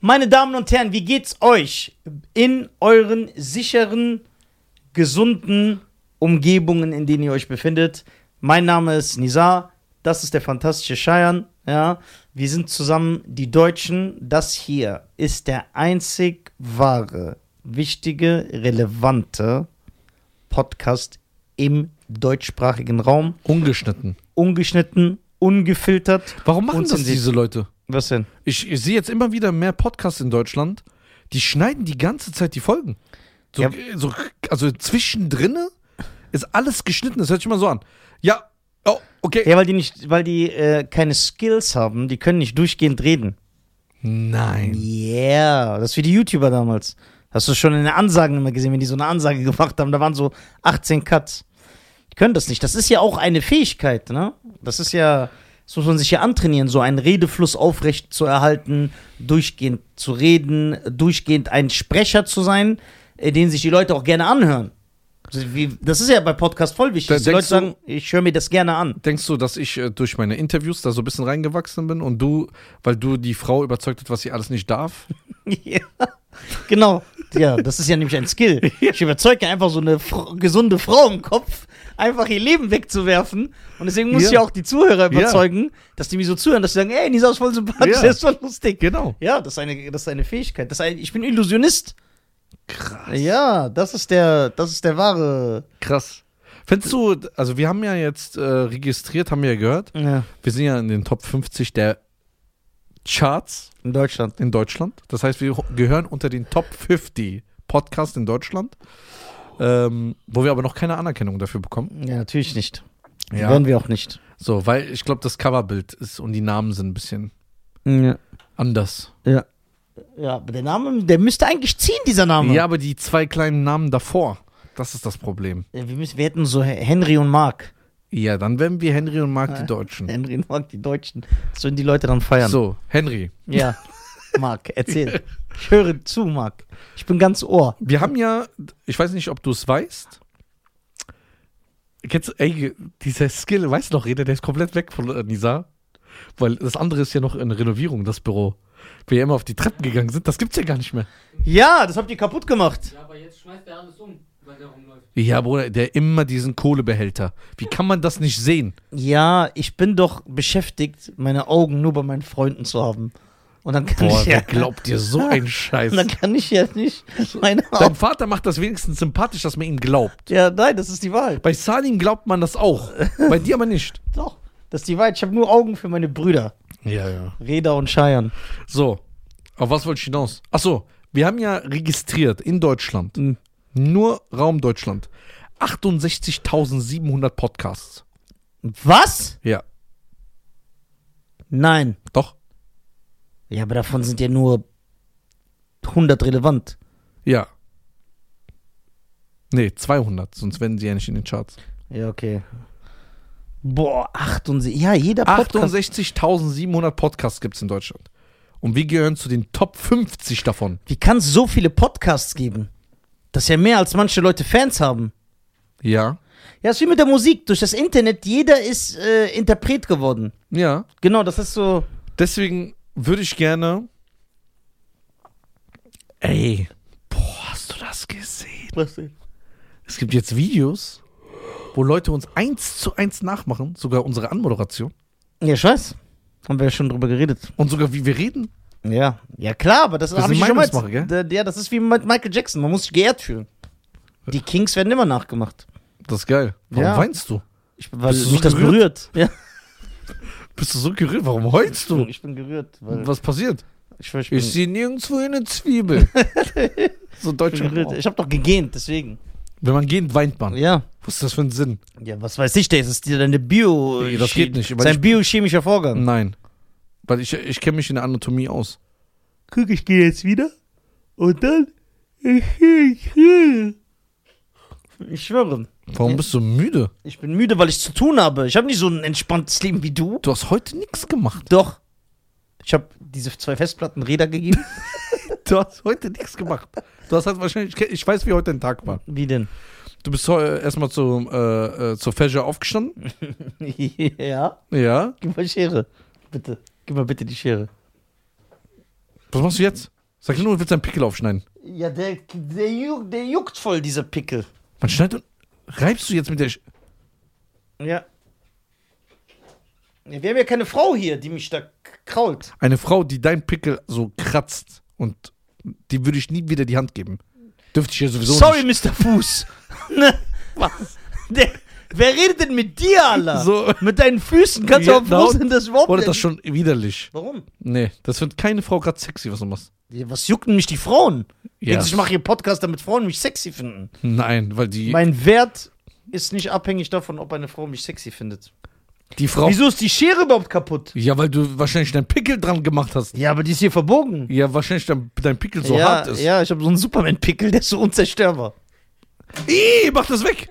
Meine Damen und Herren, wie geht's euch in euren sicheren, gesunden Umgebungen, in denen ihr euch befindet? Mein Name ist Nizar, das ist der fantastische Cheyenne, ja. Wir sind zusammen die Deutschen. Das hier ist der einzig wahre, wichtige, relevante Podcast im deutschsprachigen Raum. Ungeschnitten. Ungeschnitten, ungefiltert. Warum machen das diese Leute? Was denn? Ich, ich sehe jetzt immer wieder mehr Podcasts in Deutschland, die schneiden die ganze Zeit die Folgen. So, Ja. so, also zwischendrin ist alles geschnitten. Das hört sich immer so an. Ja, oh, okay. Ja, weil die nicht, weil die äh, keine Skills haben, die können nicht durchgehend reden. Nein. Yeah, das ist wie die YouTuber damals. Hast du schon in den Ansagen immer gesehen, wenn die so eine Ansage gemacht haben, da waren so 18 Cuts. Die können das nicht. Das ist ja auch eine Fähigkeit, ne? Das ist ja, das muss man sich ja antrainieren, so einen Redefluss aufrecht zu erhalten, durchgehend zu reden, durchgehend ein Sprecher zu sein, äh, den sich die Leute auch gerne anhören. Also Das ist ja bei Podcast voll wichtig. Die Leute sagen, ich höre mir das gerne an. Denkst du, dass ich äh, durch meine Interviews da so ein bisschen reingewachsen bin und du, weil du die Frau überzeugt hast, was sie alles nicht darf? Ja, genau. Ja, das ist ja nämlich ein Skill. Ich überzeuge einfach so eine gesunde Frau im Kopf, einfach ihr Leben wegzuwerfen. Und deswegen muss Ja. ich ja auch die Zuhörer Ja. überzeugen, dass die mir so zuhören, dass sie sagen, ey, Nisa ist voll sympathisch, Ja. der ist voll lustig. Genau. Ja, das ist eine, das ist eine Fähigkeit. Das ist ein, ich bin Illusionist. Krass. Ja, das ist der, das ist der wahre. Krass. Findest du, also wir haben ja jetzt äh, registriert, haben wir ja gehört, Ja, wir sind ja in den Top 50 der Charts in Deutschland. in Deutschland. Das heißt, wir gehören unter den Top 50 Podcasts in Deutschland, ähm, wo wir aber noch keine Anerkennung dafür bekommen. Ja, natürlich nicht. Ja. Werden wir auch nicht. So, weil ich glaube, das Coverbild ist und die Namen sind ein bisschen Ja. anders. Ja. Ja, aber der Name, der müsste eigentlich ziehen, dieser Name. Ja, aber die zwei kleinen Namen davor, das ist das Problem. Ja, wir, müssen, wir hätten so Henry und Mark. Ja, dann werden wir Henry und Mark die Deutschen. Henry und Mark, die Deutschen. Das würden die Leute dann feiern. So, Henry. Ja. Mark, erzähl. Ich höre zu, Mark. Ich bin ganz Ohr. Wir haben ja, ich weiß nicht, ob du es weißt. Kennst, du- ey, dieser Skill, weißt du noch, Rede, der ist komplett weg von Nisa. Weil das andere ist ja noch in Renovierung, das Büro. Wir ja immer auf die Treppen gegangen sind, das gibt's ja gar nicht mehr. Ja, das habt ihr kaputt gemacht. Ja, aber jetzt schmeißt er alles um, weil der rumläuft. Ja, Bruder, der immer diesen Kohlebehälter. Wie kann man das nicht sehen? Ja, ich bin doch beschäftigt, meine Augen nur bei meinen Freunden zu haben. Und dann kann Boah, ich wer ja, glaubt dir so einen Scheiß? Und dann kann ich ja nicht meine Dein Augen. Vater macht das wenigstens sympathisch, dass man ihm glaubt. Ja, nein, das ist die Wahrheit. Bei Salim glaubt man das auch. Bei dir aber nicht. Doch, das ist die Wahrheit. Ich habe nur Augen für meine Brüder. Ja, ja. Reda und Cheyenne. So, auf was wollte ich hinaus? Ach so, wir haben ja registriert in Deutschland, Mhm. Nur Raum Deutschland, 68.700 Podcasts. Was? Ja, Nein. doch? Ja, aber davon sind ja nur 100 relevant. Ja. Nee, 200, sonst wären sie ja nicht in den Charts. Ja, okay. Boah, 68. Ja, jeder Podcast. 68.700 Podcasts gibt es in Deutschland. Und wir gehören zu den Top 50 davon. Wie kann es so viele Podcasts geben? Das ist ja mehr, als manche Leute Fans haben. Ja. Ja, ist wie mit der Musik. Durch das Internet, jeder ist äh, Interpret geworden. Ja. Genau, das ist so. Deswegen würde ich gerne. Ey, boah, hast du das gesehen? Es gibt jetzt Videos, wo Leute uns eins zu eins nachmachen, sogar unsere Anmoderation Ja, ich weiß. Haben wir ja schon drüber geredet. und sogar wie wir reden. Ja. Ja, klar, aber das, Das habe ist ich schon mal. Gell? Ja, das ist wie mit Michael Jackson. Man muss sich geehrt fühlen. Die Kings werden immer nachgemacht. Das ist geil. Warum Ja. weinst du? Ich, weil Bist du so mich das gerührt? berührt. Ja. Bist du so gerührt? Warum heulst du? Ich bin gerührt. Was passiert? ich, ich, Ich sehe nirgendwo eine Zwiebel. so ich gerührt. Humor. Ich habe doch gegähnt, deswegen. Wenn man geht, weint man. Ja. Was ist das für ein Sinn? Ja, was weiß ich, das ist dir deine Bio. Nee, das geht nicht, Das weil ist ich- ein biochemischer Vorgang. Nein. Weil ich, ich kenne mich in der Anatomie aus. Guck, ich gehe jetzt wieder und dann. Ich schwöre. Warum bist du müde? Ich bin müde, weil ich zu tun habe. Ich habe nicht so ein entspanntes Leben wie du. Du hast heute nichts gemacht. Doch. Ich habe diese zwei Festplatten Räder gegeben. Du hast heute nichts gemacht. Du hast halt wahrscheinlich, ich weiß, wie heute dein Tag war. Wie denn? Du bist heu- erstmal zu, äh, äh, zur Fächer aufgestanden. ja. Ja. Gib mal Schere. Bitte. Gib mal bitte die Schere. Was machst du jetzt? Sag nur, du willst deinen Pickel aufschneiden. Ja, der, der, ju- der juckt voll, dieser Pickel. Man schneidet. Reibst du jetzt mit der. Sch Ja. ja. Wir haben ja keine Frau hier, die mich da krault. Eine Frau, die deinen Pickel so kratzt und die würde ich nie wieder die Hand geben. Dürfte ich ja sowieso Sorry, nicht. Mr. Fuß. Ne? Was? Der, wer redet denn mit dir, Alter? So. Mit deinen Füßen kannst du auch froh genau. sein, das überhaupt Oder das schon widerlich. Warum? Nee, das wird keine Frau gerade sexy, was du machst. Was jucken mich die Frauen? Denkst du, Ich mache hier Podcast, damit Frauen mich sexy finden. Nein, weil die, Mein Wert ist nicht abhängig davon, ob eine Frau mich sexy findet. die Frau. Wieso ist die Schere überhaupt kaputt? Ja, weil du wahrscheinlich deinen Pickel dran gemacht hast. Ja, aber die ist hier verbogen. Ja, wahrscheinlich dein, dein Pickel so ja, hart ist. ja, ich habe so einen Superman-Pickel, der ist so unzerstörbar. Ih, mach das weg!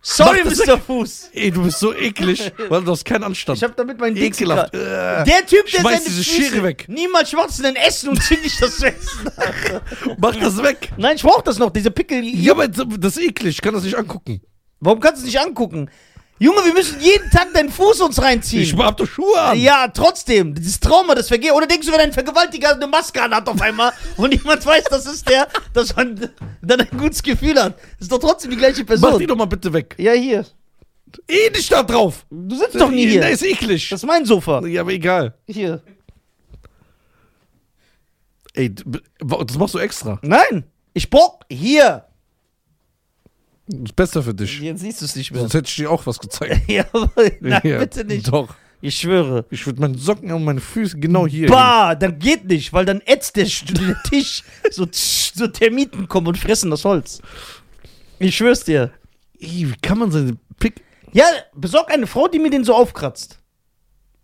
Sorry, Mr. Fuß. Ey, du bist so eklig, weil du hast keinen Anstand. Ich habe damit meinen Dings Ekelhaft. Äh, Der Typ, der Schmeiß seine diese Füße Schere weg. Niemals schwarz denn essen und zieh nicht das essen. mach das weg! Nein, ich brauch das noch, diese Pickel. Ja, aber das ist eklig, ich kann das nicht angucken. Warum kannst du es nicht angucken? Junge, wir müssen jeden Tag deinen Fuß uns reinziehen. Ich hab doch Schuhe an. ja, trotzdem. Dieses Trauma, das vergeht. Oder denkst du, wenn ein Vergewaltiger eine Maske an hat auf einmal und niemand weiß, das ist der, dass man dann ein gutes Gefühl hat? Das ist doch trotzdem die gleiche Mach Person. die doch mal bitte weg. ja, hier. Eh nicht da drauf. Du sitzt doch nie Der hier. ist eklig. Das ist mein Sofa. ja, aber egal. Hier. Ey, das machst du extra. Nein. Ich brauch hier. Das ist besser für dich. Jetzt siehst du es nicht mehr. Sonst hätte ich dir auch was gezeigt. Ja, aber, nein, Ja, bitte nicht. Doch. Ich schwöre. Ich würde meine Socken und meine Füße genau hier. Bah, dann geht nicht, weil dann ätzt der, der Tisch. So, so Termiten kommen und fressen das Holz. Ich schwör's dir. Ey, wie kann man seine Pick. Ja, besorg eine Frau, die mir den so aufkratzt.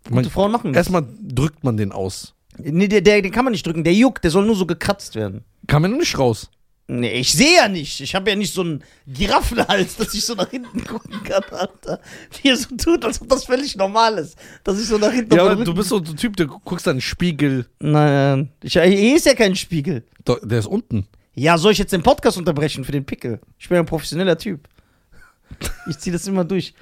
Man, Gute Frauen machen das. erstmal drückt man den aus. Nee, der, der, den kann man nicht drücken. Der juckt, der soll nur so gekratzt werden. Kann man nicht raus. Nee, ich sehe ja nicht. Ich habe ja nicht so einen Giraffenhals, dass ich so nach hinten gucken kann, Alter. Wie er so tut, als ob das völlig normal ist. Dass ich so nach hinten Ja, aber du bist so ein Typ, der guckst an den Spiegel. Nein, ich, hier ist ja kein Spiegel. Der ist unten. Ja, soll ich jetzt den Podcast unterbrechen für den Pickel? Ich bin ein professioneller Typ. Ich zieh das immer durch.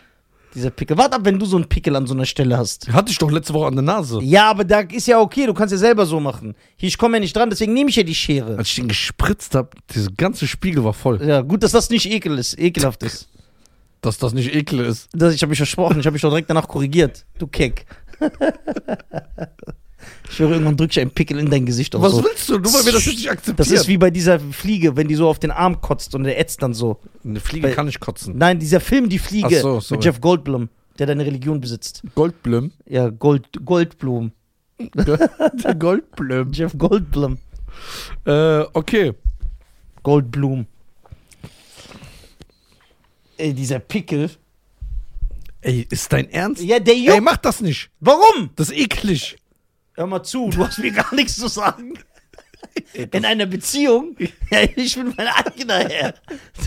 Dieser Pickel. Warte ab, wenn du so einen Pickel an so einer Stelle hast. Hatte ich doch letzte Woche an der Nase. Ja, aber da ist ja okay, du kannst ja selber so machen. Hier, ich komme ja nicht dran, deswegen nehme ich ja die Schere. Als ich den gespritzt habe, dieser ganze Spiegel war voll. Ja, gut, dass das nicht ekel ist, ekelhaft ist. Dass das nicht ekel ist. Das, ich habe mich versprochen, ich habe mich doch direkt danach korrigiert. Du Keck. ich höre, irgendwann drücke ich einen Pickel in dein Gesicht. Auch Was so. willst du? Nur weil wir das jetzt nicht akzeptieren. Das ist wie bei dieser Fliege, wenn die so auf den Arm kotzt und der ätzt dann so. Eine Fliege Bei- kann nicht kotzen. Nein, dieser Film Die Fliege Ach so, sorry. mit Jeff Goldblum, der deine Religion besitzt. Goldblüm. Ja, Gold, Goldblum. Der Goldblüm. Jeff Goldblum. Äh, okay. Goldblum. Ey, dieser Pickel. Ey, ist dein Ernst? Ja, der Ey, juckt. mach das nicht. Warum? Das ist eklig. Hör mal zu, du hast mir gar nichts zu sagen. In einer Beziehung, ja, ich bin mein eigener Herr.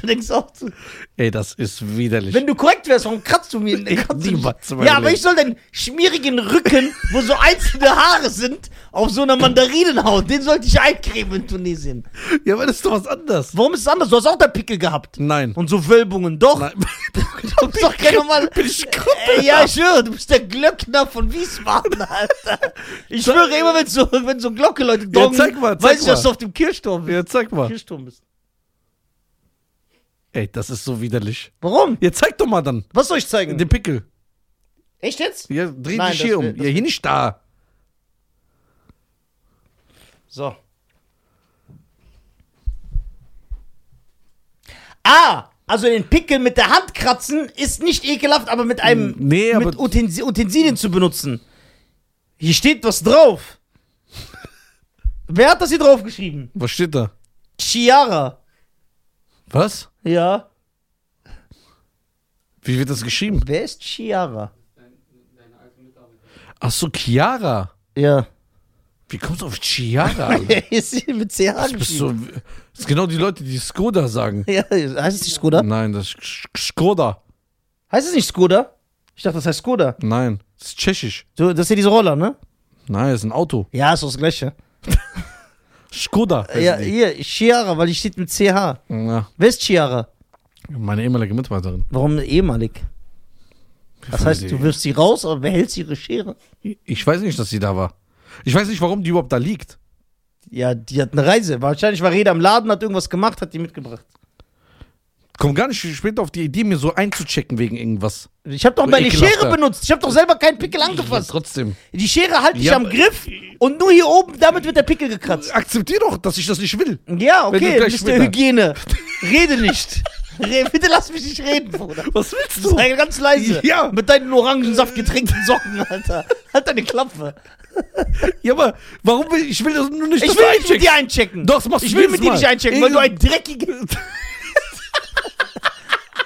Du denkst auch, zu, Ey, das ist widerlich. wenn du korrekt wärst, warum kratzt du mir? Kratzt niemals Ja, aber ich soll deinen schmierigen Rücken, wo so einzelne Haare sind, auf so einer Mandarinenhaut, den sollte ich eincremen in Tunesien. ja, aber das ist doch was anderes. Warum ist es anders? Du hast auch da Pickel gehabt. Nein. Und so Wölbungen, doch. Nein. Du bist doch kein normal. Bin ich Ey, ja, ich schwöre, du bist der Glöckner von Wiesbaden, Alter. Ich schwöre, immer wenn so, wenn so Glocke-Leute Ja, zeig mal, zeig weiß ich, mal. dass du auf dem Kirchturm bist. Ja, zeig mal. Kirchturm bist. Ey, das ist so widerlich. Warum? Ja, zeig doch mal dann. Was soll ich zeigen? Den Pickel. Echt jetzt? Ja, dreh Nein, dich hier will- um. Ja, hier nicht da. So. Ah, also den Pickel mit der Hand kratzen ist nicht ekelhaft, aber mit einem Nee, aber- mit Utensi Utensilien zu benutzen. Hier steht was drauf. Wer hat das hier drauf geschrieben? Was steht da? Chiara. Was? Ja. Wie wird das geschrieben? Wer ist Chiara? Ach so, Chiara. Ja. Wie kommst du auf Chiara? Ist mit CH Das, bist so, das sind genau die Leute, die Skoda sagen. Ja, heißt es nicht Skoda? Nein, das ist Sk- Skoda. Heißt es nicht Skoda? Ich dachte, das heißt Skoda. Nein, das ist tschechisch. So, das ist ja diese Roller, ne? Nein, das ist ein Auto. Ja, ist doch das gleiche. Skoda. Ja, die. hier, Chiara, weil die steht mit CH. ja, Wer ist Chiara? meine ehemalige Mitarbeiterin. Warum ehemalig? Das heißt, du wirfst sie raus, aber behältst ihre Schere? Ich weiß nicht, dass sie da war. Ich weiß nicht, warum die überhaupt da liegt. Ja, die hat eine Reise. Wahrscheinlich war Reda am Laden, hat irgendwas gemacht, hat die mitgebracht. Komm gar nicht später auf die Idee, mir so einzuchecken wegen irgendwas. Ich habe doch So meine. Schere benutzt. Ich habe doch selber keinen Pickel angefasst. trotzdem. Die Schere halte ich Ja, am Griff und nur hier oben, damit wird der Pickel gekratzt. Akzeptier doch, dass ich das nicht will. Ja, du okay, du bist der Hygiene. Rede nicht. Bitte lass mich nicht reden, Bruder. Was willst Sei ganz leise. Ja. Mit deinen Orangensaft getränkten Socken, Alter. Halt deine Klappe. Ja, aber warum will ich will das nur nicht Ich will nicht mit dir einchecken. Doch, das machst du Ich will mit dir nicht einchecken, weil du ein dreckiger...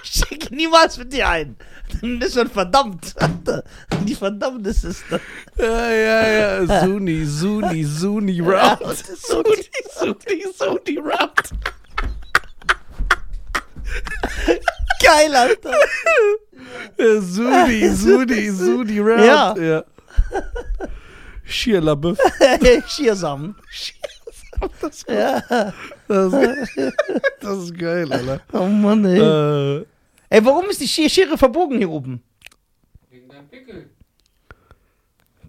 ich checke niemals mit dir ein. Dann ist schon verdammt, Alter. Die Verdammnis ist das. Ja, ja, ja. Suni, Suni, Suni Round. Suni, Suni, Suni Round. Geil, Alter. Suni, Suni, Suni Round. Ja. ja. Schier LaBeouf. Schiersamen. Das, Ja. das, das ist geil, Alter. Oh Mann, ey. Äh, Ey, warum ist die Schier Schere verbogen hier oben? Wegen deinem Pickel.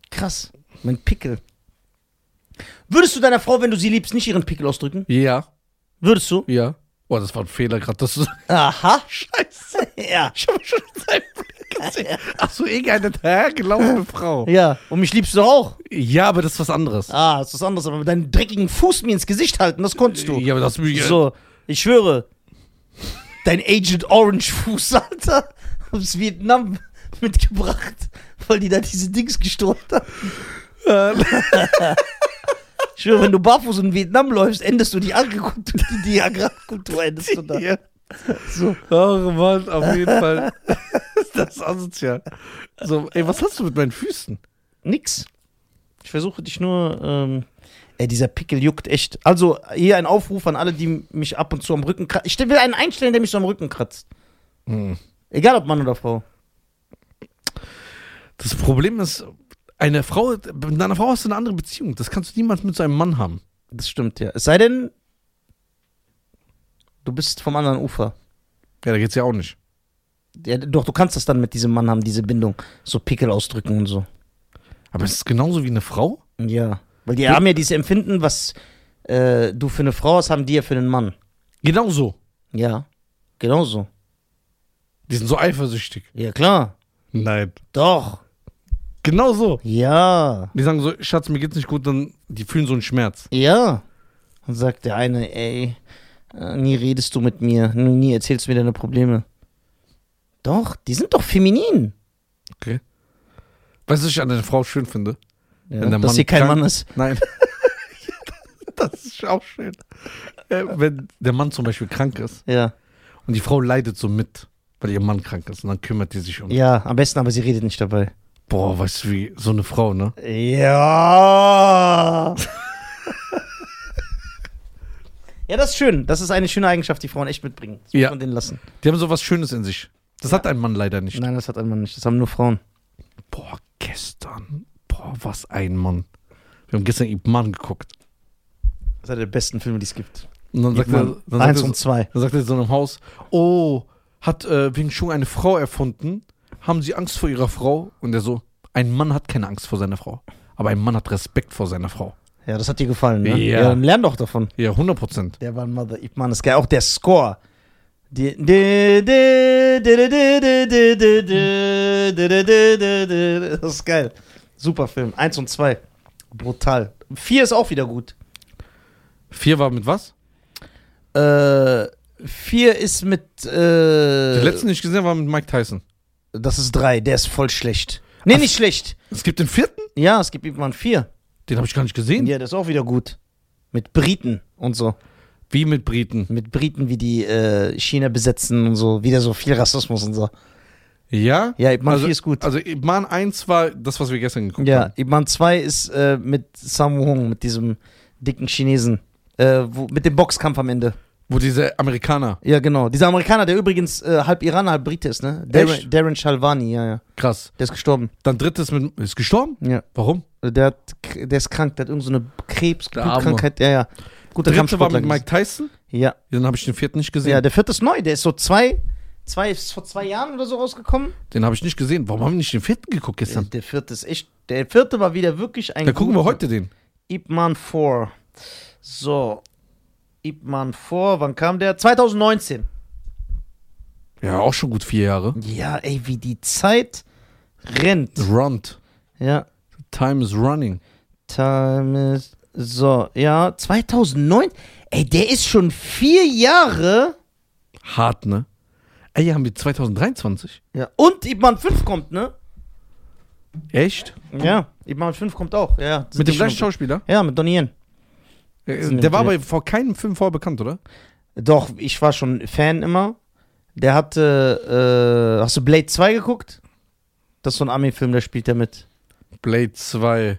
Krass. Mein Pickel. Würdest du deiner Frau, wenn du sie liebst, nicht ihren Pickel ausdrücken? ja, Würdest du? ja. Oh, das war ein Fehler gerade. Aha. scheiße. Ja. Ich habe schon seinen Gesehen. Ach so, irgendeine hergelaufene Frau. Ja. Und mich liebst du auch. Ja, aber das ist was anderes. Ah, das ist was anderes. Aber mit deinen dreckigen Fuß mir ins Gesicht halten, das konntest du. Ja, aber das mich. So, ich schwöre. Dein Agent Orange Fuß, Alter, aus Vietnam mitgebracht, weil die da diese Dings gestohlen haben. Ich schwöre, wenn du barfuß in Vietnam läufst, endest du die Agrikultur, die, Agrarkultur endest du da. Ja. So. Oh Mann, auf jeden Fall. das ist asozial. So, ey, was hast du mit meinen Füßen? Nix. Ich versuche dich nur. Ähm, ey, dieser Pickel juckt echt. Also, hier ein Aufruf an alle, die mich ab und zu am Rücken kratzen. Ich will einen einstellen, der mich so am Rücken kratzt. Hm. Egal ob Mann oder Frau. Das Problem ist, eine Frau, mit einer Frau hast du eine andere Beziehung. Das kannst du niemals mit so einem Mann haben. Das stimmt, ja. Es sei denn, du bist vom anderen Ufer. Ja, da geht's ja auch nicht. Ja, doch, du kannst das dann mit diesem Mann haben, diese Bindung. So Pickel ausdrücken und so. Aber es ist genauso wie eine Frau. Ja. Weil die haben ja dieses Empfinden, was äh, du für eine Frau hast, haben die ja für einen Mann. Genauso. Ja. Genauso. Die sind so eifersüchtig. Ja, klar. Nein. Doch. Genauso. Ja. Die sagen so, Schatz, mir geht's nicht gut, dann die fühlen so einen Schmerz. Ja. Dann sagt der eine, ey, äh, nie redest du mit mir, nie erzählst du mir deine Probleme. Doch, die sind doch feminin. Okay. Weißt du, was ich an einer Frau schön finde? Ja, Wenn der dass Mann sie kein Mann ist. Nein. das ist auch schön. Äh, wenn der Mann zum Beispiel krank ist Ja. und die Frau leidet so mit, weil ihr Mann krank ist und dann kümmert die sich um. Ja, am besten, aber sie redet nicht dabei. Boah, weißt du, wie so eine Frau, ne? Ja. ja, das ist schön. Das ist eine schöne Eigenschaft, die Frauen echt mitbringen. Das muss Ja. man denen lassen. Die haben so was Schönes in sich. Das hat ein Mann leider nicht. Nein, das hat ein Mann nicht. Das haben nur Frauen. Boah, gestern. Boah, was ein Mann. Wir haben gestern Ip Man geguckt. Das ist einer der besten Filme, die es gibt. Und dann sagt, er, dann, sagt Eins er, und zwei. dann sagt er so in einem Haus, oh, hat äh, Wing Chun eine Frau erfunden? Haben sie Angst vor ihrer Frau? Und er so, ein Mann hat keine Angst vor seiner Frau. Aber ein Mann hat Respekt vor seiner Frau. Ja, das hat dir gefallen, ne? Ja. dann lern doch davon. Ja, 100 Prozent. Der war ein Mother Ip Man ist geil. Auch der Score. Das ist geil. Super Film. Eins und zwei. Brutal. Vier ist auch wieder gut. Vier war mit was? Äh, vier ist mit. Äh, Den letzten, den ich gesehen habe, war mit Mike Tyson. Das ist drei. Der ist voll schlecht. Nee, Ach. nicht schlecht. Es gibt den vierten? Ja, es gibt irgendwann vier. Den habe ich gar nicht gesehen. Ja, der ist auch wieder gut. Mit Briten und so. Wie mit Briten. Mit Briten, wie die äh, China besetzen und so. Wieder so viel Rassismus und so. Ja? Ja, Ip Man also, 4 ist gut. Also Ip Man 1 war das, was wir gestern geguckt Ja, haben. Ip Man 2 ist äh, mit Sammo Hung, mit diesem dicken Chinesen. Äh, wo, mit dem Boxkampf am Ende. Wo diese Amerikaner, Ja, genau. Dieser Amerikaner, der übrigens äh, halb Iraner, halb Brite ist, ne? Darren? Darren Shalvani, ja, ja. krass. Der ist gestorben. Dann drittes mit, ist gestorben? Ja. Warum? Der, hat, der ist krank, der hat irgendeine so Krebs, Der Arme. Blutkrankheit. Ja, ja. Guter Dritte war mit Mike Tyson. Ja. Dann habe ich den vierten nicht gesehen. ja, der vierte ist neu. Der ist so zwei Zwei, ist vor zwei Jahren oder so rausgekommen. Den habe ich nicht gesehen. Warum haben wir nicht den vierten geguckt Der, gestern? der vierte ist echt. Der vierte war wieder wirklich ein. Da gucken wir heute den. Ip Man 4. So. Ip Man 4, wann kam der? 2019. Ja, auch schon gut vier Jahre. Ja, ey, wie die Zeit rennt. Runt. Ja. Time is running. Time is. So, ja, 2009. Ey, der ist schon vier Jahre. Hart, ne? Ey, haben wir 2023? Ja. Und Ip Man 5 kommt, ne? Echt? Ja, Ip Man 5 kommt auch. Ja, Mit dem gleichen Schauspieler? Ja, mit Donnie Yen. Äh, Der war aber vor keinem Film vorher bekannt, oder? Doch, ich war schon Fan immer. Der hatte, äh, hast du Blade 2 geguckt? Das ist so ein Ami-Film, da spielt er mit. Blade 2.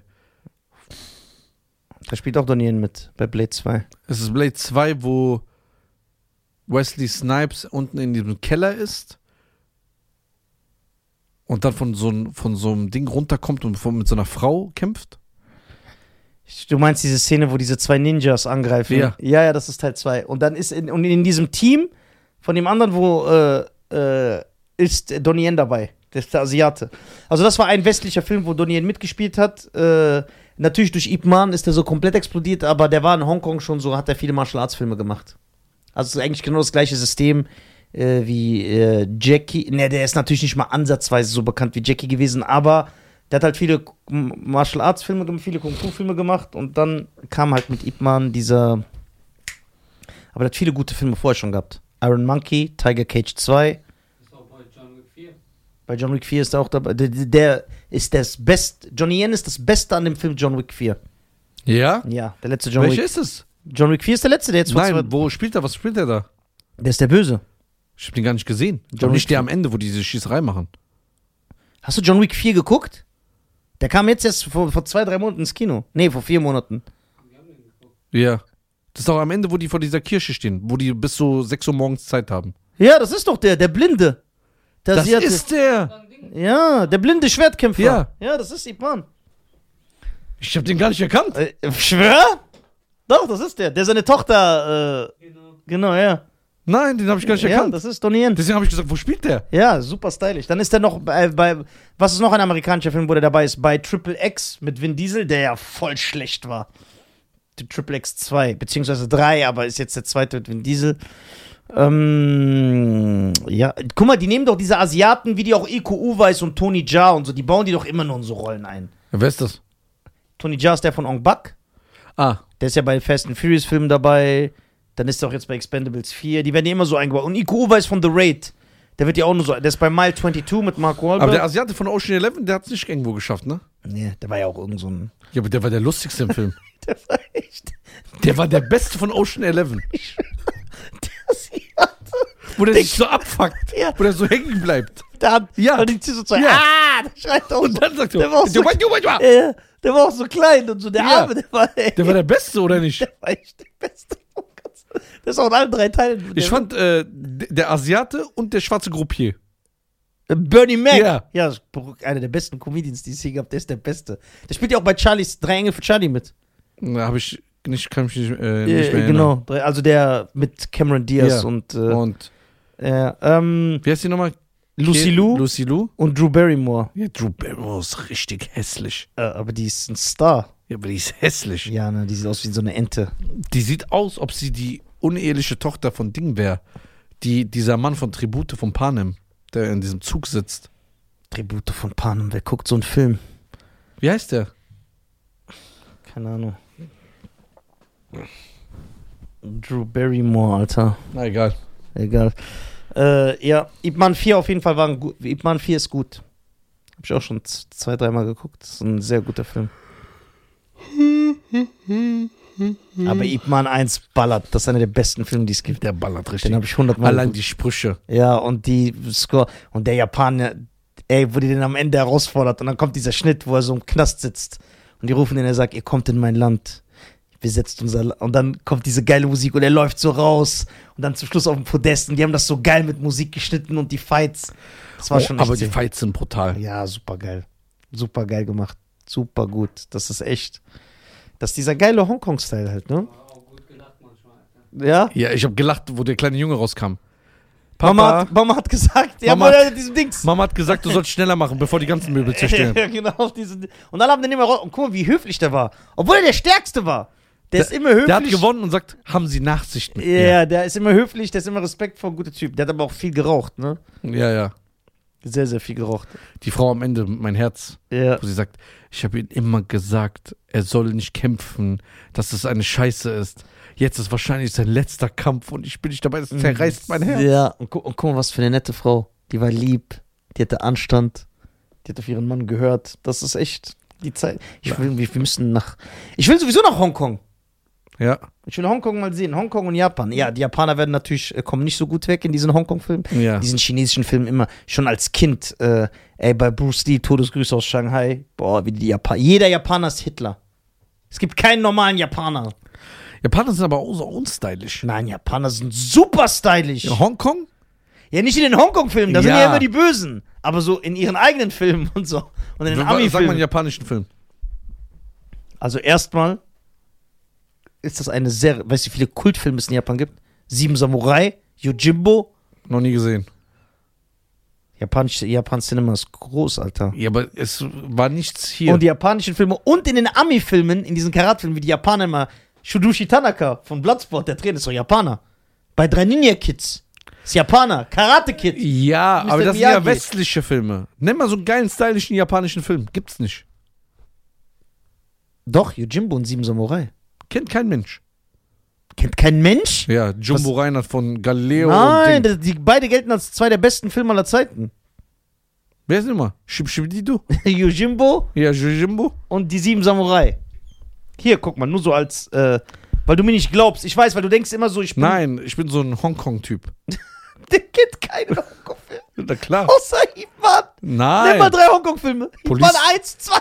Da spielt auch Donnie Yen mit, bei Blade 2. Es ist Blade 2, wo Wesley Snipes unten in diesem Keller ist und dann von so, von so einem Ding runterkommt und mit so einer Frau kämpft. Du meinst diese Szene, wo diese zwei Ninjas angreifen? Ja. Ja, ja, das ist Teil 2. Und dann ist in, und in diesem Team von dem anderen, wo äh, äh, ist Donnie Yen dabei. Das ist der Asiate. Also das war ein westlicher Film, wo Donnie Yen mitgespielt hat. Äh, natürlich durch Ip Man ist der so komplett explodiert, aber der war in Hongkong schon so, hat er viele Martial Arts Filme gemacht. Also es ist eigentlich genau das gleiche System äh, wie äh, Jackie. Ne, der ist natürlich nicht mal ansatzweise so bekannt wie Jackie gewesen, aber der hat halt viele Martial Arts Filme, gem- viele Kung Fu Filme gemacht und dann kam halt mit Ip Man dieser. Aber der hat viele gute Filme vorher schon gehabt. Iron Monkey, Tiger Cage 2. Ist auch bei John Wick 4. Bei John Wick 4 ist er auch dabei. Der, der ist das Beste. Johnny Yen ist das Beste an dem Film John Wick 4. Ja? Ja, der letzte John Welcher Wick. ist es? John Wick 4 ist der letzte, der jetzt Nein, zwei. wo spielt er? Was spielt er da? Der ist der Böse. Ich hab den gar nicht gesehen. John John nicht Wick- der am Ende, wo die diese Schießerei machen. Hast du John Wick 4 geguckt? Der kam jetzt erst vor, vor zwei, drei Monaten ins Kino. Nee, vor vier Monaten. Ja. Das ist auch am Ende, wo die vor dieser Kirche stehen, wo die bis so 6 Uhr morgens Zeit haben. Ja, das ist doch der, der Blinde. Der Das Asiate. ist der! Ja, der blinde Schwertkämpfer. Ja. Ja, das ist Ipan. Ich hab den gar nicht erkannt. Äh, schwör? Doch, das ist der. Der seine Tochter, äh, Genau. genau, ja. Nein, den habe ich gar nicht Ja, erkannt. das ist Donnie Yen. Deswegen habe ich gesagt, wo spielt der? Ja, super stylisch. Dann ist er noch bei, bei, was ist noch ein amerikanischer Film, wo der dabei ist? Bei Triple X mit Vin Diesel, der ja voll schlecht war. Die Triple X 2, beziehungsweise 3, aber ist jetzt der zweite mit Vin Diesel. Ähm, ja, guck mal, die nehmen doch diese Asiaten, wie die auch Iko Uweis und Tony Jaa und so, die bauen die doch immer nur in so Rollen ein. Ja, wer ist das? Tony Jaa ist der von Ong Bak. Ah, Der ist ja bei Fast and Furious Filmen dabei. Dann ist er auch jetzt bei Expendables 4. Die werden ja immer so eingebaut. Und Iko Uweis von The Raid. Der wird ja auch nur so. Der ist bei Mile 22 mit Mark Wahlberg. aber der Asiate von Ocean Eleven, der hat es nicht irgendwo geschafft, ne? nee, der war ja auch irgend so ein. Ja, aber der war der lustigste im Film. Der war echt. Der war der Beste von Ocean Eleven. Der Asiate. Wo der sich so abfuckt. Ja. Wo der so hängen bleibt. Der hat. Ja. Und die so zu. Ja. Ah! Der schreit auch Und so. dann sagt er, Der war auch so- "Du weißt, du weißt, du weißt." Ja, der war auch so klein und so. Der Ja. Arme, der war. Ey, der war der Beste, oder nicht? der war echt der Beste. Der ist auch in allen drei Teilen. Ich Der- fand äh, der Asiate und der schwarze Gruppier. Bernie Mac. Ja. Ja, einer der besten Comedians, die es hier gab. Der ist der Beste. Der spielt ja auch bei Charlies Drei Engel für Charlie mit. Da habe ich nicht, kann mich nicht, äh, nicht Äh, mehr genau, also der mit Cameron Diaz Ja. und äh, erinnern. Und äh, ähm, wie heißt die nochmal? Lucy Ke- Lou Lucy Lou? und Drew Barrymore. Ja, Drew Barrymore ist richtig hässlich. Äh, aber die ist ein Star. Ja, aber die ist hässlich. Ja, ne, die sieht aus wie so eine Ente. Die sieht aus, ob sie die uneheliche Tochter von Ding wäre. Die, dieser Mann von Tribute von Panem, der in diesem Zug sitzt. Tribute von Panem, wer guckt so einen Film? Wie heißt der? Keine Ahnung. Drew Barrymore, Alter. Na egal. Egal. Äh, ja, Ip Man 4 auf jeden Fall war ein gut. Ip Man 4 ist gut. Hab ich auch schon zwei, dreimal geguckt. Das ist ein sehr guter Film. Aber Ip Man 1 ballert. Das ist einer der besten Filme, die es gibt. Der ballert Den richtig. habe ich hundertmal Allein die Sprüche. Ja, und die Score. Und der Japaner, ey, wo die den am Ende herausfordert. Und dann kommt dieser Schnitt, wo er so im Knast sitzt. Und die rufen ihn, er sagt, ihr kommt in mein Land. Besetzt unser La Und dann kommt diese geile Musik und er läuft so raus. Und dann zum Schluss auf dem Podest. Und die haben das so geil mit Musik geschnitten und die Fights. Das war Oh, schon aber die sehr- Fights sind brutal. Ja, super geil. Super geil gemacht. Super gut. Das ist echt. Das ist dieser geile Hongkong-Style halt, ne? Ja? Ja, ich habe gelacht, wo der kleine Junge rauskam. Papa, Mama, hat, Mama hat gesagt, ja, Mama Mama, hat- diesem Dings. Mama hat gesagt, du sollst schneller machen, bevor die ganzen Möbel zerstören. ja, genau, auf diesen, und dann haben den immer raus. Und guck mal, wie höflich der war. Obwohl er der Stärkste war. Der, ist immer höflich. Der hat gewonnen und sagt, haben Sie Nachsicht mit Ja, der ist immer höflich, der ist immer respektvoll, guter Typ. Der hat aber auch viel geraucht, ne? mir? Ja, ja. Sehr, sehr viel geraucht. Die Frau am Ende, mein Herz, Ja. wo sie sagt, ich habe ihm immer gesagt, er soll nicht kämpfen, dass es eine Scheiße ist. Jetzt ist wahrscheinlich sein letzter Kampf und ich bin nicht dabei, das zerreißt mein Herz. Ja, und, gu und guck mal, was für eine nette Frau. Die war lieb, die hatte Anstand, die hat auf ihren Mann gehört. Das ist echt die Zeit. Ich will, wir müssen nach. Ich will sowieso nach Hongkong. Ja, Ich will Hongkong mal sehen. Hongkong und Japan. Ja, die Japaner werden natürlich, äh, kommen nicht so gut weg in diesen Hongkong-Filmen. ja. Diesen chinesischen Filmen immer. Schon als Kind, äh, ey, bei Bruce Lee, Todesgrüße aus Shanghai. Boah, wie die Japaner. Jeder Japaner ist Hitler. Es gibt keinen normalen Japaner. Japaner sind aber auch so unstylisch. Nein, Japaner sind super stylisch. Ja, Hongkong? Ja, nicht in den Hongkong-Filmen, da sind Ja. ja immer die Bösen. Aber so in ihren eigenen Filmen und so. Und in den Sag mal einen Ami-Filmen. japanischen Film. Also erstmal ist das eine sehr, weißt du, wie viele Kultfilme es in Japan gibt? Sieben Samurai, Yojimbo. Noch nie gesehen. Japanisch, Japan Cinema ist groß, Alter. Ja, aber es war nichts hier. Und die japanischen Filme und in den Ami-Filmen, in diesen Karat-Filmen, wie die Japaner immer, Shudushi Tanaka von Bloodsport, der Trainer ist doch Japaner. Bei drei Ninja Kids ist Japaner, Karate Kid. ja, Mr. aber das sind ja Miyagi. westliche Filme. Nenn mal so einen geilen, stylischen japanischen Film. Gibt's nicht. Doch, Yojimbo und Sieben Samurai. Kennt kein Mensch. Kennt kein Mensch? Ja, Jumbo Reinhardt von Galileo Nein, das, die beide gelten als zwei der besten Filme aller Zeiten. Wer ist denn immer? Shib Shibididu? Yojimbo Ja, Jimbo? und die Sieben Samurai. Hier, guck mal, nur so als, äh, weil du mir nicht glaubst. Ich weiß, weil du denkst immer so, ich bin. Nein, ich bin so ein Hongkong-Typ. Der kennt keine Hongkong-Filme. Na klar. Außer Ivan. Nimm mal Nein. drei Hongkong-Filme. Police- Ivan 1, 2,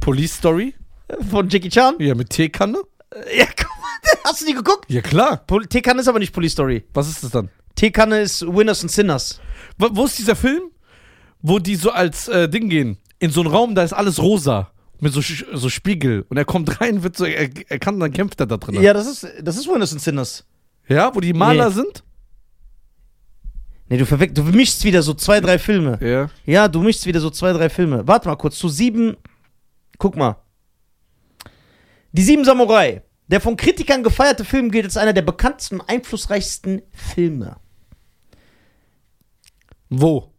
Police Story? 3. Von Jackie Chan. Ja, mit Teekanne? Ja, guck mal, hast du die geguckt? Ja, klar. Pol Teekanne ist aber nicht Police Story. Was ist das dann? Teekanne ist Winners and Sinners. Wo, wo ist dieser Film, wo die so als äh, Ding gehen? In so einen Raum, da ist alles rosa. Mit so, Sch- so Spiegel. Und er kommt rein, wird so, er, er kann, dann kämpft er da drin. Ja, das ist, das ist Winners and Sinners. Ja, wo die Maler Nee. sind? Nee, du verwechselst, du mischst wieder so zwei, drei Filme. Ja. Ja, du mischst wieder so zwei, drei Filme. Warte mal kurz, zu sieben. Guck mal. Die Sieben Samurai. Der von Kritikern gefeierte Film gilt als einer der bekanntesten und einflussreichsten Filme. Wo?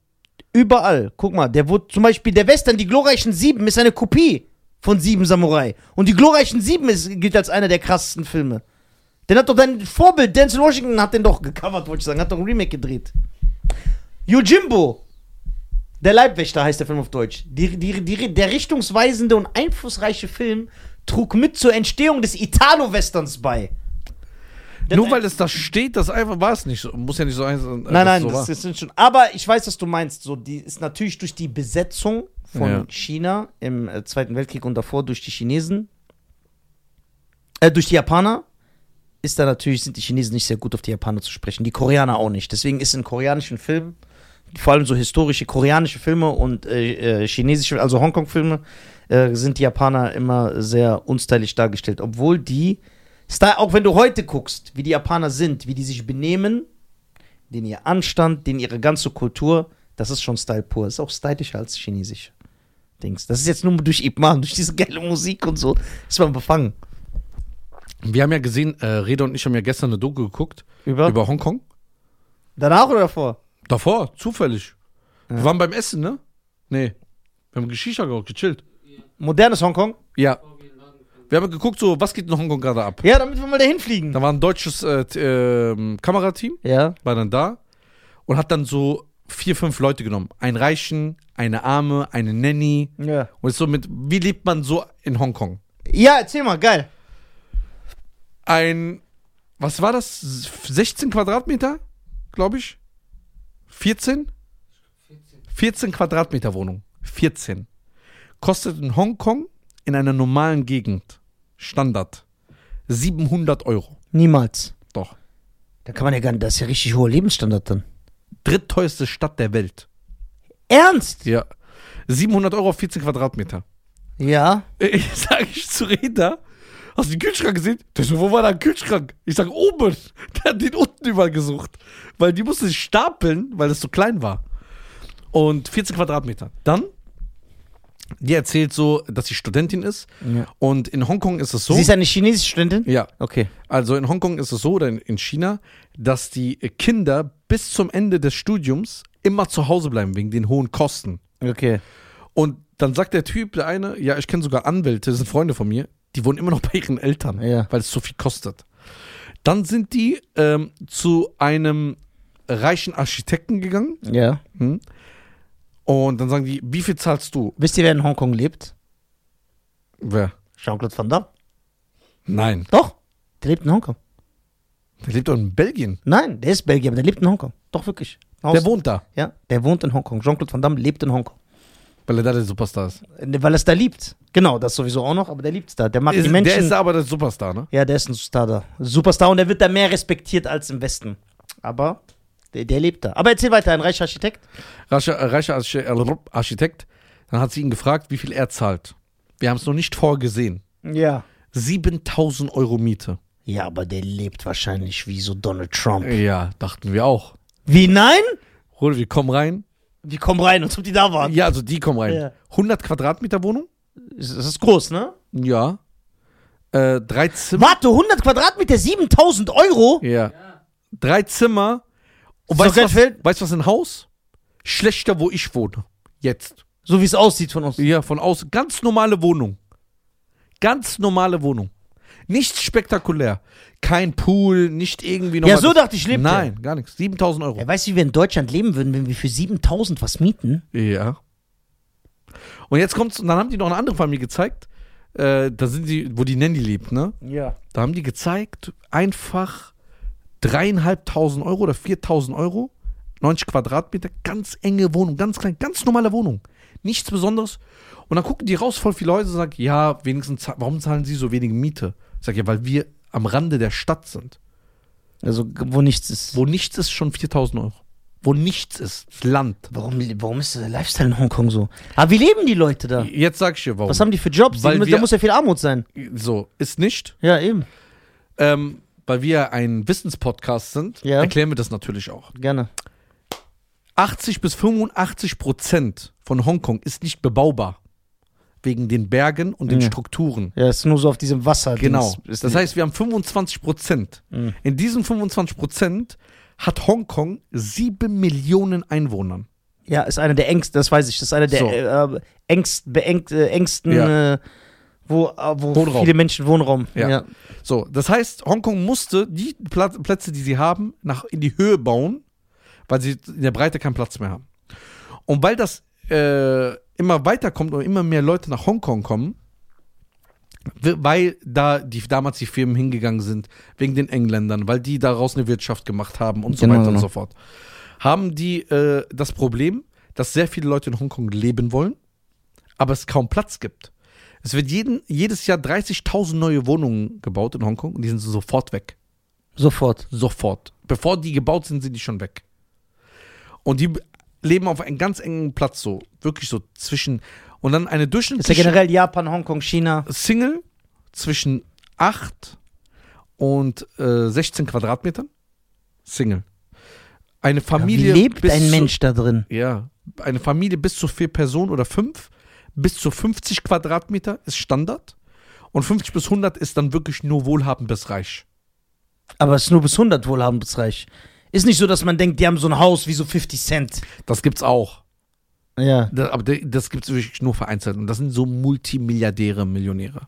Überall. Guck mal, der wurde zum Beispiel, der Western, die glorreichen Sieben, ist eine Kopie von Sieben Samurai. Und die glorreichen Sieben ist, gilt als einer der krassesten Filme. Den hat doch dein Vorbild, Denzel Washington, hat den doch gecovert, wollte ich sagen, hat doch ein Remake gedreht. Yojimbo. Der Leibwächter heißt der Film auf Deutsch. Die, die, die, der richtungsweisende und einflussreiche Film trug mit zur Entstehung des Italo-Westerns bei. Der Nur weil es da steht, das einfach war es nicht so. Muss ja nicht so sein. äh, Nein, nein, so das ist nicht schon. Aber ich weiß, was du meinst. So, die ist natürlich durch die Besetzung von Ja. China im äh, Zweiten Weltkrieg und davor durch die Chinesen, äh, durch die Japaner, ist da natürlich, sind die Chinesen nicht sehr gut auf die Japaner zu sprechen. Die Koreaner auch nicht. Deswegen ist in koreanischen Filmen, vor allem so historische koreanische Filme und äh, äh, chinesische, also Hongkong-Filme, äh, sind die Japaner immer sehr unstylisch dargestellt. Obwohl die, Style, auch wenn du heute guckst, wie die Japaner sind, wie die sich benehmen, den ihr Anstand, den ihre ganze Kultur, das ist schon Style pur. Ist auch stylischer als chinesisch. Dings. Das ist jetzt nur durch Ip Man, durch diese geile Musik und so, ist man befangen. Wir haben ja gesehen, äh, Reda und ich haben ja gestern eine Doku geguckt Über? über Hongkong. Danach oder davor? Davor, zufällig. Ja. Wir waren beim Essen, ne? Nee. Wir haben Geschichte geraucht, gechillt. Modernes Hongkong? Ja. Wir haben geguckt, so, was geht in Hongkong gerade ab? Ja, damit wir mal dahin fliegen. Da war ein deutsches äh, t- ähm, Kamerateam, Ja. war dann da und hat dann so vier, fünf Leute genommen. Einen Reichen, eine Arme, eine Nanny. Ja. Und ist so mit, wie lebt man so in Hongkong? Ja, erzähl mal, geil. Ein, was war das? 16 Quadratmeter, glaube ich? 14? 14. 14 Quadratmeter Wohnung. 14. Kostet in Hongkong in einer normalen Gegend, Standard, 700 Euro. Niemals. Doch. Da kann man ja gar nicht, das ist ja richtig hoher Lebensstandard dann. Drittteuerste Stadt der Welt. Ernst? Ja. 700 Euro auf 14 Quadratmeter. Ja. Ich sage ich zu Reda, Hast du den Kühlschrank gesehen? Der so, wo war der Kühlschrank? Ich sag, oben. Der hat den unten überall gesucht. Weil die musste sich stapeln, weil es so klein war. Und 14 Quadratmeter. Dann, die erzählt so, dass sie Studentin ist. Ja. Und in Hongkong ist es so. Sie ist eine chinesische Studentin? ja. Okay. Also in Hongkong ist es so, oder in- in China, dass die Kinder bis zum Ende des Studiums immer zu Hause bleiben, wegen den hohen Kosten. Okay. Und dann sagt der Typ, der eine, ja, ich kenne sogar Anwälte, das sind Freunde von mir, die wohnen immer noch bei ihren Eltern, Ja. weil es so viel kostet. Dann sind die ähm, zu einem reichen Architekten gegangen Ja. hm? Und dann sagen die, wie viel zahlst du? Wisst ihr, wer in Hongkong lebt? Wer? Jean-Claude Van Damme. Nein, Doch. Der lebt in Hongkong. der lebt doch in Belgien. Nein, der ist Belgier, aber der lebt in Hongkong. Doch, wirklich. Haus- Der wohnt da, Ja, der wohnt in Hongkong. Jean-Claude Van Damme lebt in Hongkong. weil er da der Superstar ist. Äh, Weil er es da liebt. Genau, das sowieso auch noch, aber der liebt es da. Der mag Ist, die Menschen. der ist da aber der Superstar, ne? ja, der ist ein Star da. Superstar und der wird da mehr respektiert als im Westen. Aber der, der lebt da. Aber erzähl weiter, ein reicher Architekt. Reicher, äh, reicher äh, Architekt. Dann hat sie ihn gefragt, wie viel er zahlt. Wir haben es noch nicht vorgesehen. Ja. 7000 Euro Miete. Ja, aber der lebt wahrscheinlich wie so Donald Trump. Ja, dachten wir auch. Wie, nein? Oder wir kommen rein. Die kommen rein, als ob die da waren. Ja, also die kommen rein. Ja. 100 Quadratmeter Wohnung? Das ist groß, ne? Ja. Äh, drei Zimmer. Warte, 100 Quadratmeter, 7000 Euro? Ja. Drei Zimmer. Und weißt du was, weißt, was ein Haus? Schlechter, wo ich wohne. Jetzt. So wie es aussieht von uns. Ja, von außen. Ganz normale Wohnung. Ganz normale Wohnung. Nichts spektakulär. Kein Pool, nicht irgendwie noch Ja, so dachte ich, lebt. Nein, gar nichts. 7000 Euro. Ja, weißt du, wie wir in Deutschland leben würden, wenn wir für 7000 was mieten? Ja. Und jetzt kommt's, und dann haben die noch eine andere Familie gezeigt. Äh, da sind die, wo die Nanny lebt, ne? Ja. Da haben die gezeigt, einfach dreieinhalbtausend Euro oder 4000 Euro, 90 Quadratmeter, ganz enge Wohnung, ganz klein, ganz normale Wohnung. Nichts Besonderes. Und dann gucken die raus, voll viele Leute und sagen, ja, wenigstens, warum zahlen sie so wenig Miete? Ich sag ja, weil wir am Rande der Stadt sind. Also, wo nichts ist. Wo nichts ist, schon 4000 Euro. Wo nichts ist, das Land. Warum, warum ist der Lifestyle in Hongkong so? Aber wie leben die Leute da? Jetzt sag ich dir, warum. Was haben die für Jobs? Weil da wir- muss ja viel Armut sein. so, ist nicht. Ja, eben. Ähm, weil wir ein Wissenspodcast sind, Ja. erklären wir das natürlich auch. Gerne. 80 bis 85 Prozent von Hongkong ist nicht bebaubar. Wegen den Bergen und den Ja. Strukturen. Ja, ist nur so auf diesem Wasser. Genau. Das heißt, wir haben 25 Prozent. Mhm. In diesen 25 Prozent hat Hongkong 7 Millionen Einwohnern. ja, ist einer der engsten, das weiß ich, das ist einer der So. äh, engst, beengt, äh, engsten, Ja. äh, wo, äh, wo Wohnraum. viele Menschen Wohnraum. Ja. So, das heißt, Hongkong musste die Plätze, die sie haben, nach in die Höhe bauen, weil sie in der Breite keinen Platz mehr haben. Und weil das äh, immer weiterkommt und immer mehr Leute nach Hongkong kommen, weil da die damals die Firmen hingegangen sind, wegen den Engländern, weil die daraus eine Wirtschaft gemacht haben und so Genau, weiter und genau. so fort, haben die äh, das Problem, dass sehr viele Leute in Hongkong leben wollen, aber es kaum Platz gibt. Es wird jeden, jedes Jahr 30.000 neue Wohnungen gebaut in Hongkong und die sind sofort weg. Sofort. Sofort. Bevor die gebaut sind, sind die schon weg. Und die leben auf einem ganz engen Platz, so wirklich so zwischen. Und dann eine Ist ja durchschnittliche generell Japan, Hongkong, China. Single zwischen 8 und äh, 16 Quadratmetern. Single. Eine Familie. Wie lebt ein zu- Mensch da drin? Ja, eine Familie bis zu vier Personen oder fünf, bis zu 50 Quadratmeter ist Standard. Und 50 bis 100 ist dann wirklich nur wohlhabend bis reich. Aber es ist nur bis 100 wohlhabensreich. Ist nicht so, dass man denkt, die haben so ein Haus wie so 50 Cent. Das gibt's auch. Ja. Da- Aber das gibt's wirklich nur vereinzelt. Und das sind so Multimilliardäre, Millionäre.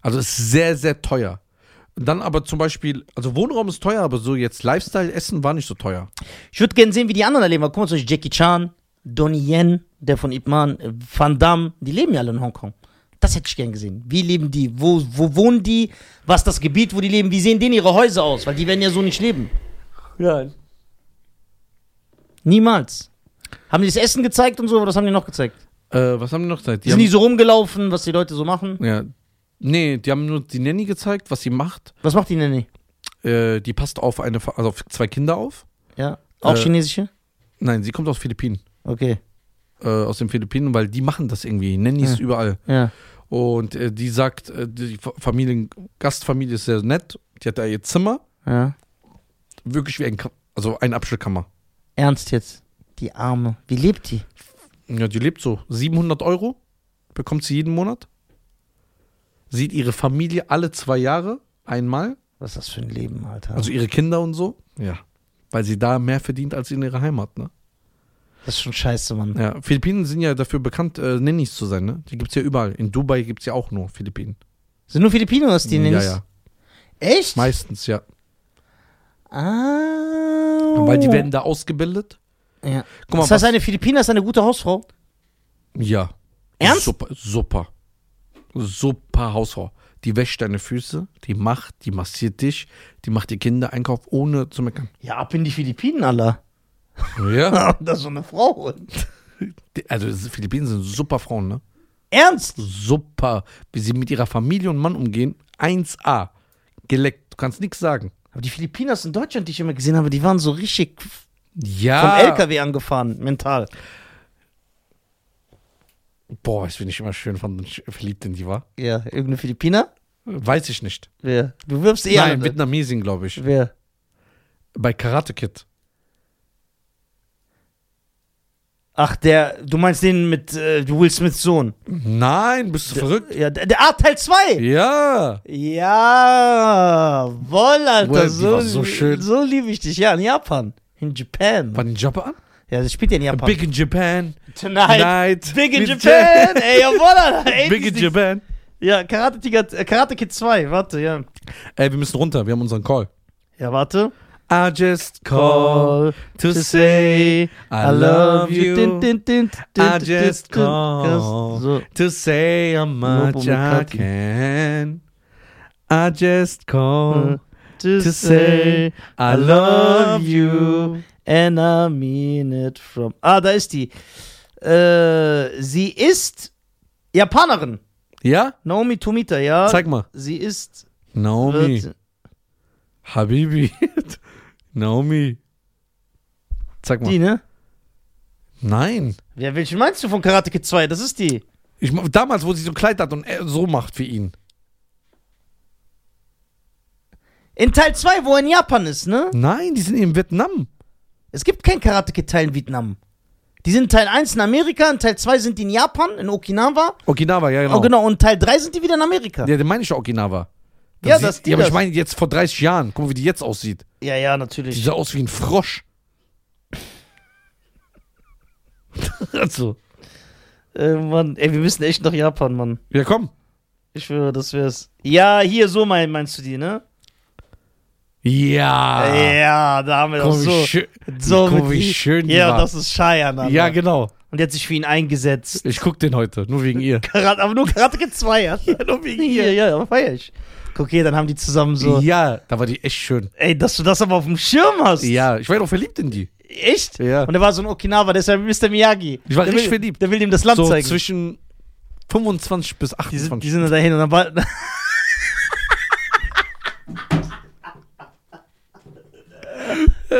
Also es ist sehr, sehr teuer. Und dann aber zum Beispiel, also Wohnraum ist teuer, aber so jetzt Lifestyle, Essen war nicht so teuer. Ich würde gerne sehen, wie die anderen leben. Guck mal, zum Beispiel Jackie Chan, Donnie Yen, der von Ip Man, äh, Van Damme, die leben ja alle in Hongkong. Das hätte ich gern gesehen. Wie leben die? Wo, wo wohnen die? Was ist das Gebiet, wo die leben? Wie sehen denen ihre Häuser aus? Weil die werden ja so nicht leben. Ja. Niemals. Haben die das Essen gezeigt und so? Oder was haben die noch gezeigt? Äh, was haben die noch gesagt? Die Sind die so rumgelaufen, was die Leute so machen? ja, nee, die haben nur die Nanny gezeigt, was sie macht. Was macht die nicht? Äh, die passt auf eine, also auf zwei Kinder auf. Ja. Auch Äh, chinesische? Nein, sie kommt aus Philippinen. Okay. Äh, aus den Philippinen, weil die machen das irgendwie. Nannies Ja. überall. Ja. Und äh, die sagt, äh, die Fa- Familien, Gastfamilie ist sehr nett. Die hat da ihr Zimmer, Ja. wirklich wie ein, also ein Abstellkammer. Ernst jetzt. Die Arme. Wie lebt die? Ja, die lebt so. 700 Euro bekommt sie jeden Monat. Sieht ihre Familie alle zwei Jahre einmal. Was ist das für ein Leben, Alter? Also ihre Kinder und so. Ja. Weil sie da mehr verdient als in ihrer Heimat, ne? Das ist schon scheiße, Mann. Ja. Philippinen sind ja dafür bekannt, äh, Nennis zu sein, ne? Die gibt's ja überall. In Dubai gibt's ja auch nur Philippinen. Sind nur Filipinos, die ja, nennen ja. Echt? Meistens, ja. Ah. Weil die werden da ausgebildet. Ja. Guck mal, das heißt, was- eine Philippiner ist eine gute Hausfrau? Ja. Ernst? Super, super. Super Hausfrau. Die wäscht deine Füße, die macht, die massiert dich, die macht die Kinder Einkauf ohne zu meckern. Ja, ab in die Philippinen, Alter. Ja. das ist so eine Frau. Also Philippinen sind super Frauen, ne? Ernst? Super. Wie sie mit ihrer Familie und Mann umgehen. 1A. Geleckt. Du kannst nichts sagen. Aber die Philippiner aus in Deutschland, die ich immer gesehen habe, die waren so richtig Ja. vom LKW angefahren, mental. Boah, das finde ich immer schön von verliebt in die war. Ja, irgendeine Philippiner? Weiß ich nicht. Wer? Du wirfst eh Nein, alle. Vietnamesin, glaube ich. Wer? Bei Karate Kid. Ach, der, du meinst den mit äh, Will Smiths Sohn. Nein, bist du verrückt? Ja, der, der ah, Teil 2. Ja. Ja, woll, Alter. Die so, so schön. So liebe ich dich. Ja, in Japan. In Japan. War die Japan? Ja, das spielt ja in Japan. Big in Japan. Tonight. Night. Big in with Japan. Ey, jawoll, Alter. Ey, Big in Japan. Ja, Karate, Tiger, äh, Karate Kid 2. Warte, ja. Ey, wir müssen runter. Wir haben unseren Call. Ja, warte. I just call to say I love you. I just call to say how much I can. I just call To to say I love you. And I mean it from. Ah, da ist die. Äh, sie ist Japanerin. Ja? Naomi Tomita, ja. Zeig mal. Sie ist. Naomi. Wird, Habibi. Naomi. Zeig mal. die, ne? Nein. Ja, welchen meinst du von Karate Kid 2? Das ist die. Ich, ma- damals, wo sie so ein Kleid hat und so macht wie ihn. In Teil 2, wo er in Japan ist, ne? Nein, die sind in Vietnam. Es gibt kein Karate Kid Teil in Vietnam. Die sind in Teil 1 in Amerika, in Teil 2 sind die in Japan, in Okinawa. Okinawa, ja genau. Oh, genau. Und Teil 3 sind die wieder in Amerika. Ja, den meine ich ja Okinawa. Ja, sieht- das- die ja, aber ich das. meine jetzt vor 30 Jahren. Guck mal, wie die jetzt aussieht. Ja, ja, Die natürlich. sah aus wie ein Frosch. also. Äh, Mann, ey, wir müssen echt nach Japan, Mann. Ja, komm. Ich schwöre, das wär's. Ja, hier, so mein, meinst du die, ne? Ja. Ja, da haben wir Guck doch mal, so. wie schön, so guck, wie die- schön die Ja, war. das ist Cheyenne. Ja, genau. Und die hat sich für ihn eingesetzt. Ich guck den heute, nur wegen ihr. Karate, aber nur Karate Kid 2, ja. ja nur wegen ihr. Ja, aber feier ich. Guck hier, dann haben die zusammen so. Ja, da war die echt schön. Ey, dass du das aber auf dem Schirm hast. Ja, ich war doch verliebt in die. Echt? Ja. Und er war so ein Okinawa, der ist ja Mr. Miyagi. Ich war der richtig will, verliebt. Der will ihm das Land So zeigen. zwischen 25 bis Die 28. sind, die sind dahin und dann war.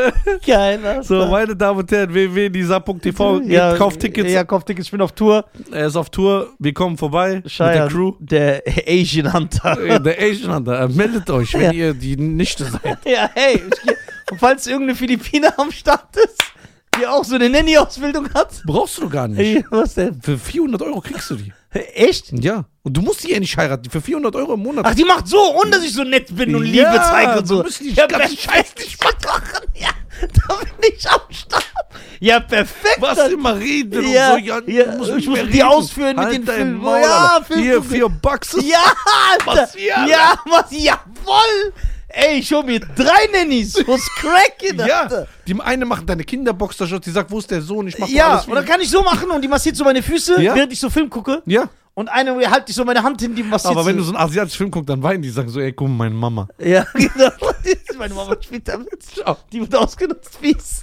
Geiler. so, meine Damen und Herren, www.nisa.tv, ja, kauft Tickets. Ja, kauft Tickets, ich bin auf Tour. Er ist auf Tour, wir kommen vorbei mit der Crew. Der Asian Hunter. Äh, Der Asian Hunter, äh, meldet euch, wenn Ja. ihr die Nichte seid. ja, hey. Und falls irgendeine Philippiner am Start ist, die auch so eine Nanny-Ausbildung hat. Brauchst du gar nicht. Hey, was denn? Für 400 Euro kriegst du die. Echt? Ja. Und du musst die ja nicht heiraten. Für 400 Euro im Monat. Ach, die macht so, ohne dass ich so nett bin und Ja, Liebe zeige und so. du musst die ja, ganz perfekt. Ich machen. Ja, da bin ich am Start. Ja, perfekt. was immer reden Ja, und so. Ja, ja, du musst ich nicht muss die reden. ausführen mit halt den dein Filmen. Maul, Ja. Film Hier, vier Bucks. Ja, Alter. Was hier, Alter? Ja, was? Jawoll. Ey, ich hol mir drei Nannies. Was cracken, Ja, Alter. die eine macht deine Kinderboxershot, die sagt, wo ist der Sohn? Ich mach Ja, alles und dann kann ich so machen und die massiert so meine Füße, Ja. während ich so Film gucke. Ja, Und eine halte ich so meine Hand hin, die massiert aber wenn du so einen asiatischen Film guckst, dann weinen die, sagen so, ey, guck mal, meine Mama. Ja, genau. Meine Mama spielt damit. Die wird ausgenutzt, fies.